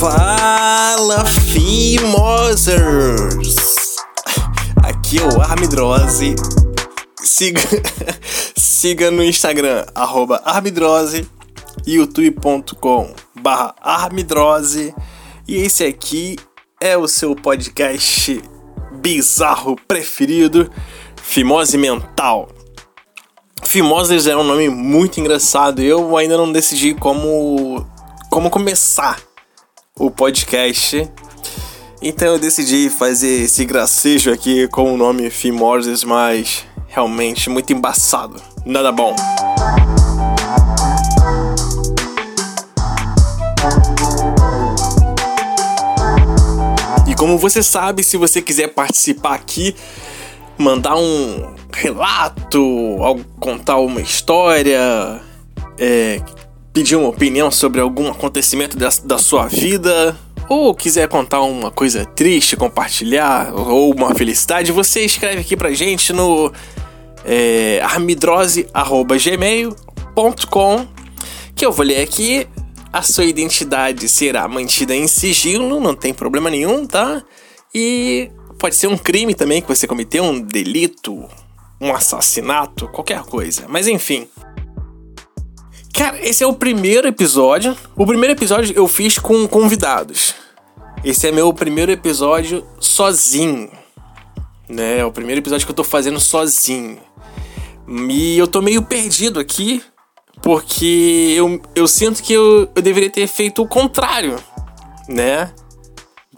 Fala, Fimosers! Aqui é o Armidrose. Siga, siga no Instagram, arroba Armidrose, youtube.com barra Armidrose. E esse aqui é o seu podcast bizarro preferido, Fimose Mental. Fimoses é um nome muito engraçado. Eu ainda não decidi como como começar o podcast. Então eu decidi fazer esse gracejo aqui com o nome Fimoses, mas realmente muito embaçado. Nada bom. E como você sabe, se você quiser participar aqui, mandar um relato, contar uma história, é, pedir uma opinião sobre algum acontecimento da, da sua vida, ou quiser contar uma coisa triste, compartilhar, ou uma felicidade, você escreve aqui pra gente no é, armidrose.gmail.com que eu vou ler aqui. A sua identidade será mantida em sigilo, não tem problema nenhum, tá? E pode ser um crime também que você cometeu, um delito, um assassinato, qualquer coisa. Mas enfim. Cara, esse é o primeiro episódio. O primeiro episódio eu fiz com convidados. Esse é meu primeiro episódio sozinho. Né? É o primeiro episódio que eu tô fazendo sozinho. E eu tô meio perdido aqui. Porque eu, eu sinto que eu, eu deveria ter feito o contrário. Né?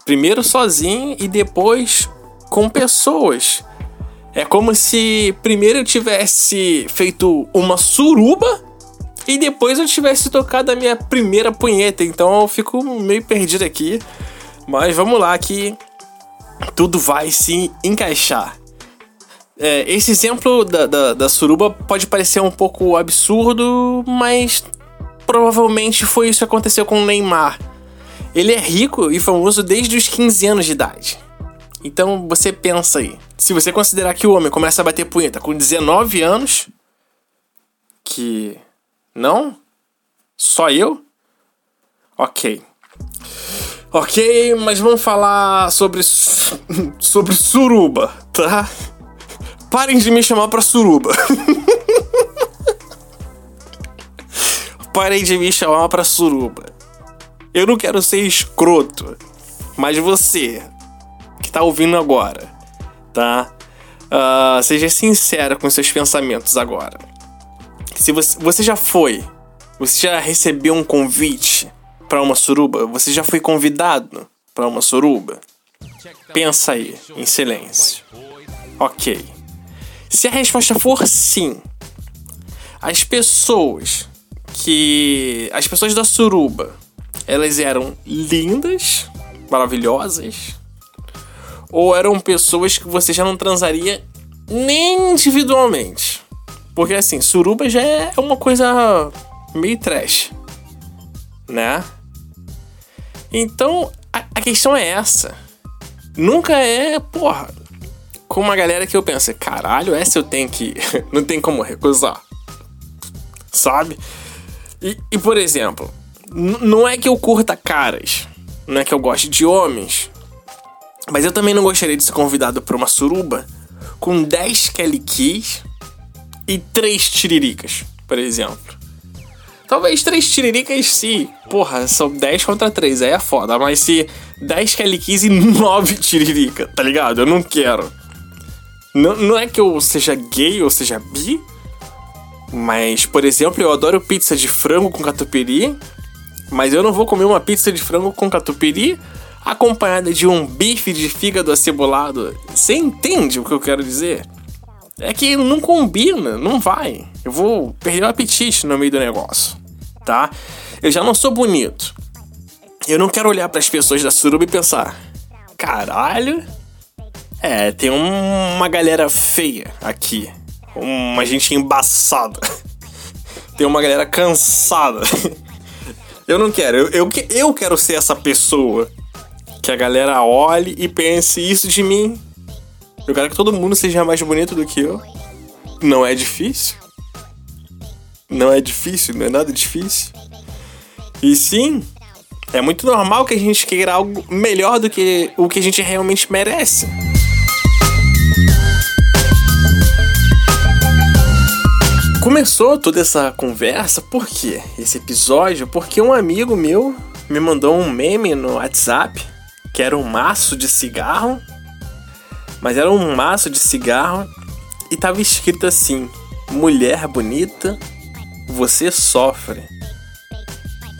Primeiro sozinho e depois com pessoas. É como se primeiro eu tivesse feito uma suruba e depois eu tivesse tocado a minha primeira punheta. Então eu fico meio perdido aqui. Mas vamos lá que tudo vai se encaixar. É, esse exemplo da, da, da suruba pode parecer um pouco absurdo, mas provavelmente foi isso que aconteceu com o Neymar. Ele é rico e famoso desde os 15 anos de idade. Então você pensa aí. Se você considerar que o homem começa a bater punheta com 19 anos, que. Não? Só eu? Ok. Ok, mas vamos falar sobre. sobre suruba, tá? Parem de me chamar pra suruba. Parem de me chamar pra suruba. Eu não quero ser escroto, mas você, tá ouvindo agora, tá? Uh, seja sincero com seus pensamentos agora. Se você, você já foi, você já recebeu um convite para uma suruba? Você já foi convidado para uma suruba? Pensa aí, em silêncio. Ok. Se a resposta for sim, as pessoas que. As pessoas da suruba, elas eram lindas, maravilhosas, ou eram pessoas que você já não transaria nem individualmente. Porque assim, suruba já é uma coisa meio trash, né? Então, a, a questão é essa. Nunca é, porra, com uma galera que eu penso, caralho, essa eu tenho que. não tem como recusar. Sabe? E, e por exemplo, não é que eu curta caras, não é que eu goste de homens, mas eu também não gostaria de ser convidado para uma suruba com 10 Kelly Keys e 3 tiriricas, por exemplo. Talvez 3 tiriricas se, porra, são 10 contra 3, aí é foda, mas se 10 Kelly Keys e 9 tiririca, tá ligado? Eu não quero. Não, não é que eu seja gay ou seja bi, mas, por exemplo, eu adoro pizza de frango com catupiry, mas eu não vou comer uma pizza de frango com catupiry acompanhada de um bife de fígado acebolado. Você entende o que eu quero dizer? É que não combina, não vai. Eu vou perder o apetite no meio do negócio, tá? Eu já não sou bonito. Eu não quero olhar para as pessoas da suruba e pensar: caralho, é, tem uma galera feia aqui. Uma gente embaçada. tem uma galera cansada. eu não quero. Eu, eu, eu quero ser essa pessoa que a galera olhe e pense isso de mim. Eu quero que todo mundo seja mais bonito do que eu. Não é difícil. Não é difícil, não é nada difícil. E sim, É muito normal que a gente queira algo melhor do que o que a gente realmente merece. Começou toda essa conversa, por quê? Esse episódio, porque um amigo meu me mandou um meme no WhatsApp que era um maço de cigarro, mas era um maço de cigarro e tava escrito assim: Mulher bonita, você sofre.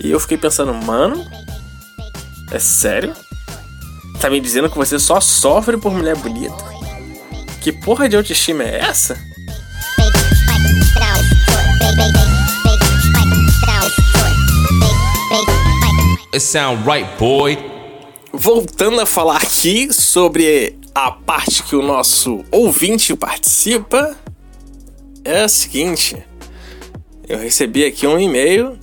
E eu fiquei pensando, mano, é sério? Tá me dizendo que você só sofre por mulher bonita? Que porra de autoestima é essa? It sound right, boy. Voltando a falar aqui sobre a parte que o nosso ouvinte participa, é a seguinte. Eu recebi aqui um e-mail.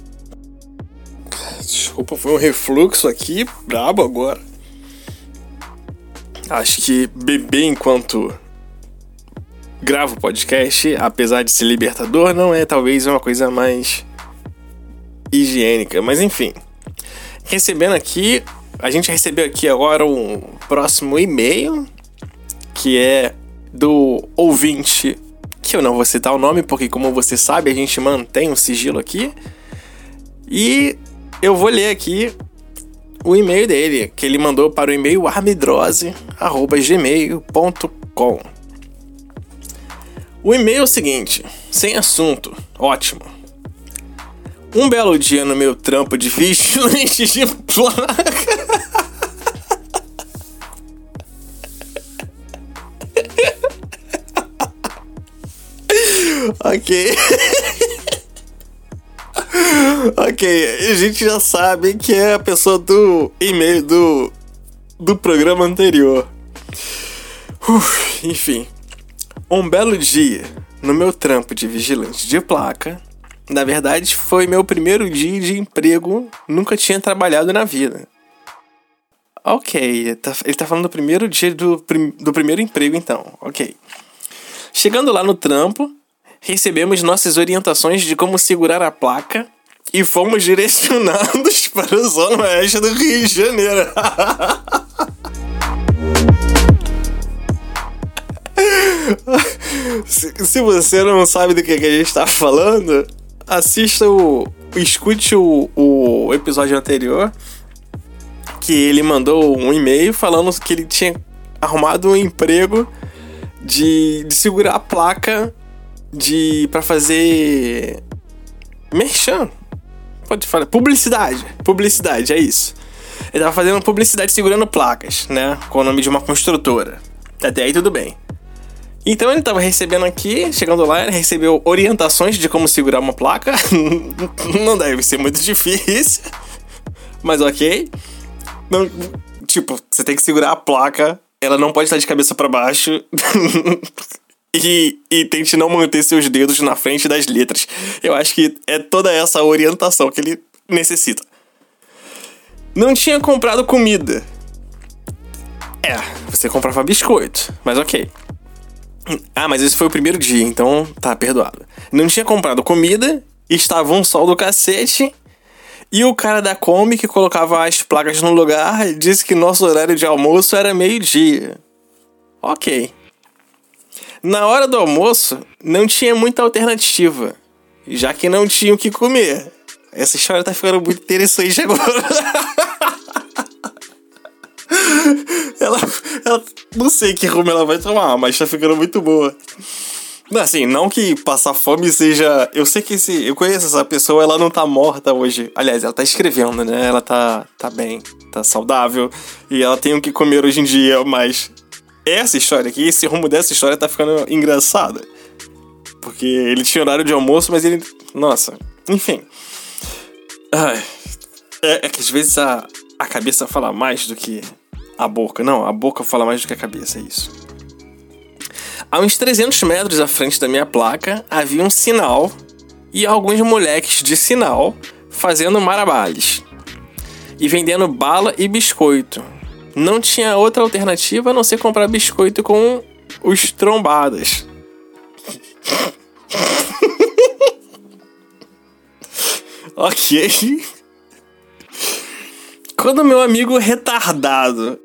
Desculpa, foi um refluxo aqui, brabo agora. Acho que beber enquanto gravo podcast, apesar de ser libertador, não é talvez uma coisa mais higiênica. Mas enfim, recebendo aqui, a gente recebeu aqui agora um próximo e-mail que é do ouvinte que eu não vou citar o nome porque como você sabe a gente mantém o sigilo aqui e eu vou ler aqui o e-mail dele que ele mandou para o e-mail armidrose@gmail.com o e-mail é o seguinte, sem assunto, ótimo. Um belo dia no meu trampo de vigilante de placa. Ok. ok, a gente já sabe que é a pessoa do e-mail do, do programa anterior. Uf, enfim. Um belo dia, no meu trampo de vigilante de placa, na verdade foi meu primeiro dia de emprego, nunca tinha trabalhado na vida. Ok, ele tá, tá falando do primeiro dia do, do primeiro emprego então, ok. Chegando lá no trampo, recebemos nossas orientações de como segurar a placa e fomos direcionados para a zona oeste do Rio de Janeiro. se, você não sabe do que, que a gente está falando, assista o. Escute o, o episódio anterior. Que ele mandou um e-mail falando que ele tinha arrumado um emprego de, de segurar a placa de para fazer merchan. Pode falar, publicidade. Publicidade, é isso. Ele tava fazendo publicidade segurando placas, né? Com o nome de uma construtora. Até aí tudo bem. Então ele tava recebendo aqui, chegando lá, ele recebeu orientações de como segurar uma placa. Não deve ser muito difícil. Mas ok. Não, tipo, você tem que segurar a placa, ela não pode estar de cabeça para baixo. e, e tente não manter seus dedos na frente das letras. Eu acho que é toda essa orientação que ele necessita. Não tinha comprado comida. É, você comprava biscoito, mas ok. Ah, mas esse foi o primeiro dia, então tá perdoado. Não tinha comprado comida, estava um sol do cacete. E o cara da Kombi que colocava as placas no lugar disse que nosso horário de almoço era meio-dia. Ok. Na hora do almoço, não tinha muita alternativa, já que não tinha o que comer. Essa história tá ficando muito interessante agora. ela, ela. Não sei que rumo ela vai tomar, mas tá ficando muito boa. Assim, não que passar fome seja. Eu sei que esse. Eu conheço essa pessoa, ela não tá morta hoje. Aliás, ela tá escrevendo, né? Ela tá, tá bem, tá saudável. E ela tem o que comer hoje em dia, mas. Essa história aqui, esse rumo dessa história tá ficando engraçada. Porque ele tinha horário de almoço, mas ele. Nossa, enfim. Ai, é, é que às vezes a, a cabeça fala mais do que a boca. Não, a boca fala mais do que a cabeça, é isso. A uns 300 metros à frente da minha placa havia um sinal e alguns moleques de sinal fazendo marabales e vendendo bala e biscoito. Não tinha outra alternativa a não ser comprar biscoito com os trombadas. ok. Quando meu amigo retardado.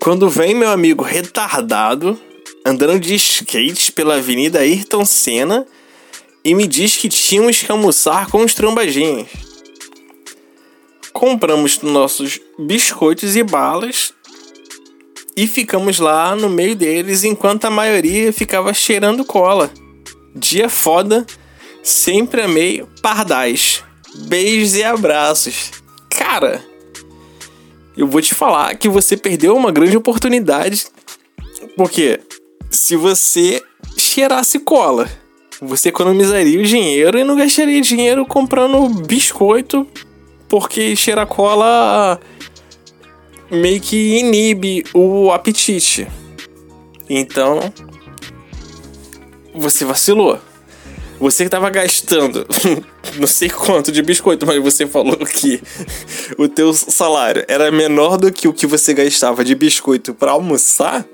Quando vem meu amigo retardado andando de skate pela Avenida Ayrton Senna e me diz que tínhamos que almoçar com os trombadinhos. Compramos nossos biscoitos e balas e ficamos lá no meio deles enquanto a maioria ficava cheirando cola. Dia foda, sempre amei pardais. Beijos e abraços. Cara, eu vou te falar que você perdeu uma grande oportunidade. Porque se você cheirasse cola, você economizaria o dinheiro e não gastaria dinheiro comprando biscoito, porque cheirar cola meio que inibe o apetite. Então, você vacilou. Você que tava gastando não sei quanto de biscoito, mas você falou que o teu salário era menor do que o que você gastava de biscoito para almoçar.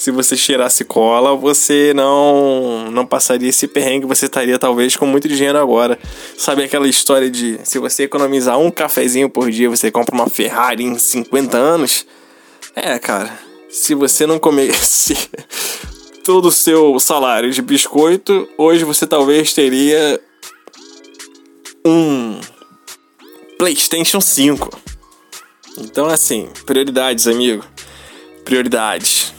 Se você cheirasse cola, você não não passaria esse perrengue, você estaria talvez com muito dinheiro agora. Sabe aquela história de se você economizar um cafezinho por dia, você compra uma Ferrari em 50 anos? É, cara, se você não comesse todo o seu salário de biscoito, hoje você talvez teria um PlayStation 5. Então, assim, prioridades, amigo. Prioridades.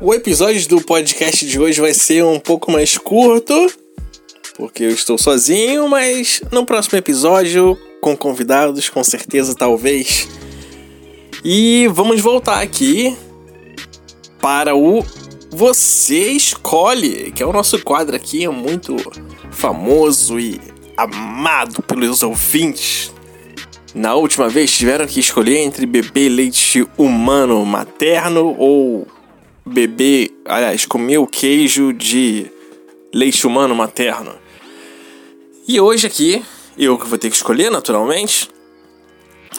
O episódio do podcast de hoje vai ser um pouco mais curto, porque eu estou sozinho, mas no próximo episódio, com convidados, com certeza, talvez. E vamos voltar aqui para o Você Escolhe, que é o nosso quadro aqui, muito famoso e amado pelos ouvintes. Na última vez tiveram que escolher entre beber leite humano materno ou beber, aliás, comer o queijo de leite humano materno. E hoje aqui, eu que vou ter que escolher naturalmente,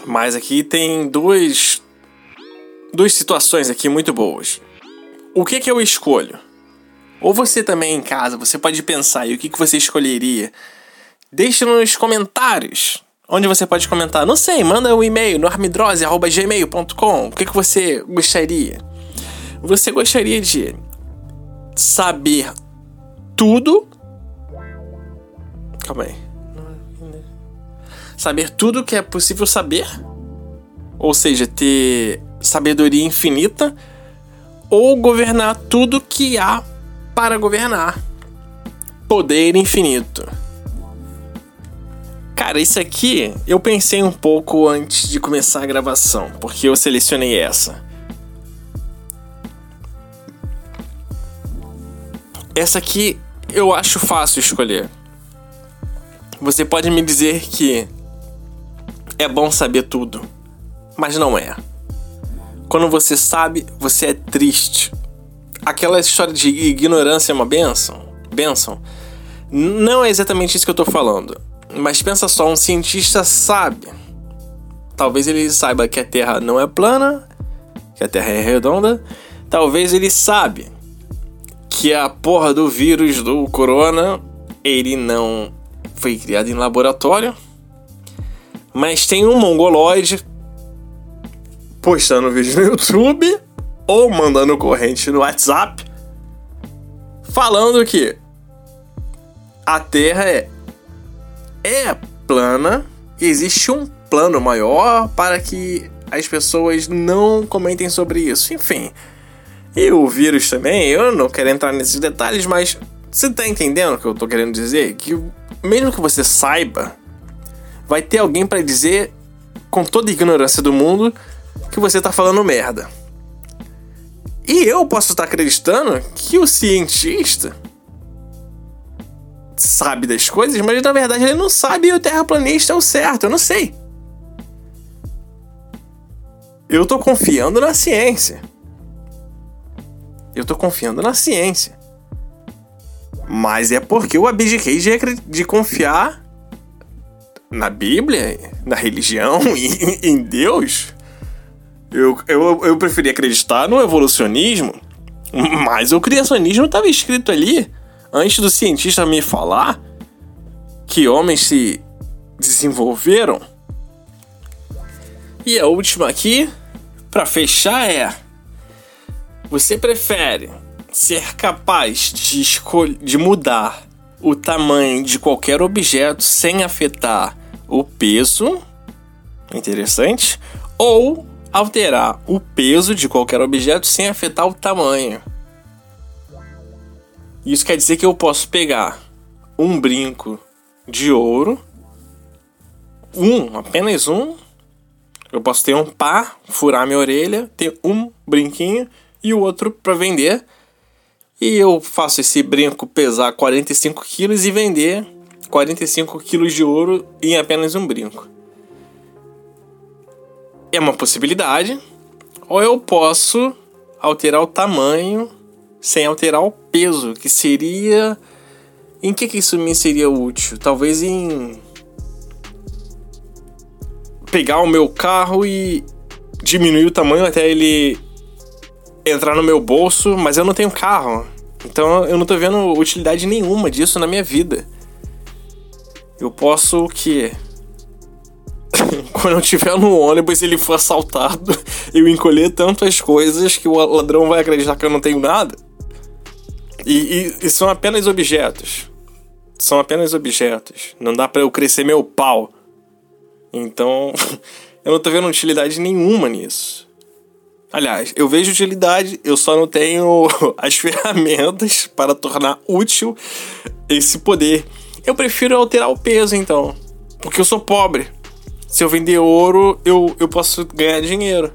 mas aqui tem duas duas situações aqui muito boas. O que que eu escolho? Ou você também em casa, você pode pensar e o que que você escolheria? Deixe nos comentários. Onde você pode comentar? Não sei, manda um e-mail no armidrose.gmail.com. O que, que você gostaria? Você gostaria de saber tudo? Calma aí. Saber tudo que é possível saber? Ou seja, ter sabedoria infinita? Ou governar tudo que há para governar? Poder infinito. Cara, isso aqui eu pensei um pouco antes de começar a gravação, porque eu selecionei essa. Essa aqui eu acho fácil escolher. Você pode me dizer que é bom saber tudo, mas não é. Quando você sabe, você é triste. Aquela história de ignorância é uma benção? Benção? Não é exatamente isso que eu tô falando. Mas pensa só, um cientista sabe. Talvez ele saiba que a Terra não é plana, que a Terra é redonda. Talvez ele sabe que a porra do vírus do corona ele não foi criado em laboratório. Mas tem um mongoloide postando vídeo no YouTube ou mandando corrente no WhatsApp falando que a Terra é é plana e existe um plano maior para que as pessoas não comentem sobre isso. Enfim, e o vírus também, eu não quero entrar nesses detalhes, mas você tá entendendo o que eu tô querendo dizer? Que mesmo que você saiba, vai ter alguém para dizer, com toda a ignorância do mundo, que você tá falando merda. E eu posso estar acreditando que o cientista sabe das coisas, mas na verdade ele não sabe e o terraplanista é o certo, eu não sei. Eu tô confiando na ciência. Eu tô confiando na ciência. Mas é porque eu abdiquei de, de confiar na Bíblia, na religião e em Deus. Eu, eu, eu preferi acreditar no evolucionismo, mas o criacionismo estava escrito ali Antes do cientista me falar que homens se desenvolveram. E a última aqui, para fechar, é: você prefere ser capaz de, de mudar o tamanho de qualquer objeto sem afetar o peso? Interessante. Ou alterar o peso de qualquer objeto sem afetar o tamanho. Isso quer dizer que eu posso pegar um brinco de ouro, um, apenas um. Eu posso ter um par, furar minha orelha, ter um brinquinho e o outro para vender. E eu faço esse brinco pesar 45 quilos e vender 45 quilos de ouro em apenas um brinco. É uma possibilidade. Ou eu posso alterar o tamanho sem alterar o peso, que seria. Em que, que isso me seria útil? Talvez em. Pegar o meu carro e diminuir o tamanho até ele entrar no meu bolso, mas eu não tenho carro. Então eu não tô vendo utilidade nenhuma disso na minha vida. Eu posso o quê? Quando eu estiver no ônibus e ele for assaltado, eu encolher tantas coisas que o ladrão vai acreditar que eu não tenho nada. E, e, e são apenas objetos. São apenas objetos. Não dá para eu crescer meu pau. Então, eu não tô vendo utilidade nenhuma nisso. Aliás, eu vejo utilidade, eu só não tenho as ferramentas para tornar útil esse poder. Eu prefiro alterar o peso, então. Porque eu sou pobre. Se eu vender ouro, eu, eu posso ganhar dinheiro.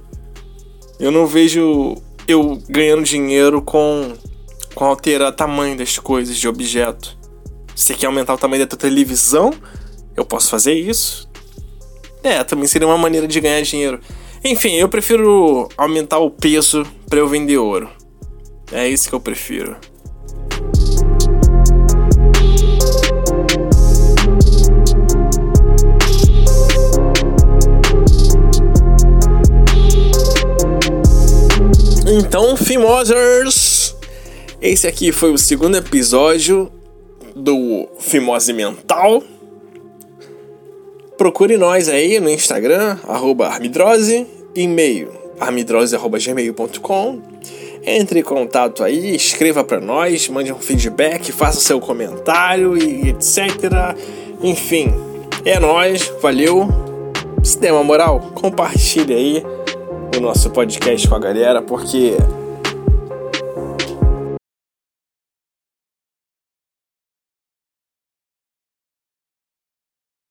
Eu não vejo eu ganhando dinheiro com com alterar o tamanho das coisas, de objeto. Você quer aumentar o tamanho da tua televisão? Eu posso fazer isso. É, também seria uma maneira de ganhar dinheiro. Enfim, eu prefiro aumentar o peso para eu vender ouro. É isso que eu prefiro. Então, Fimosers, esse aqui foi o segundo episódio do Fimose Mental. Procure nós aí no Instagram, arroba armidrose, e-mail armidrose.gmail.com Entre em contato aí, escreva para nós, mande um feedback, faça seu comentário e etc. Enfim, é nós, valeu. Se der uma moral, compartilhe aí o nosso podcast com a galera, porque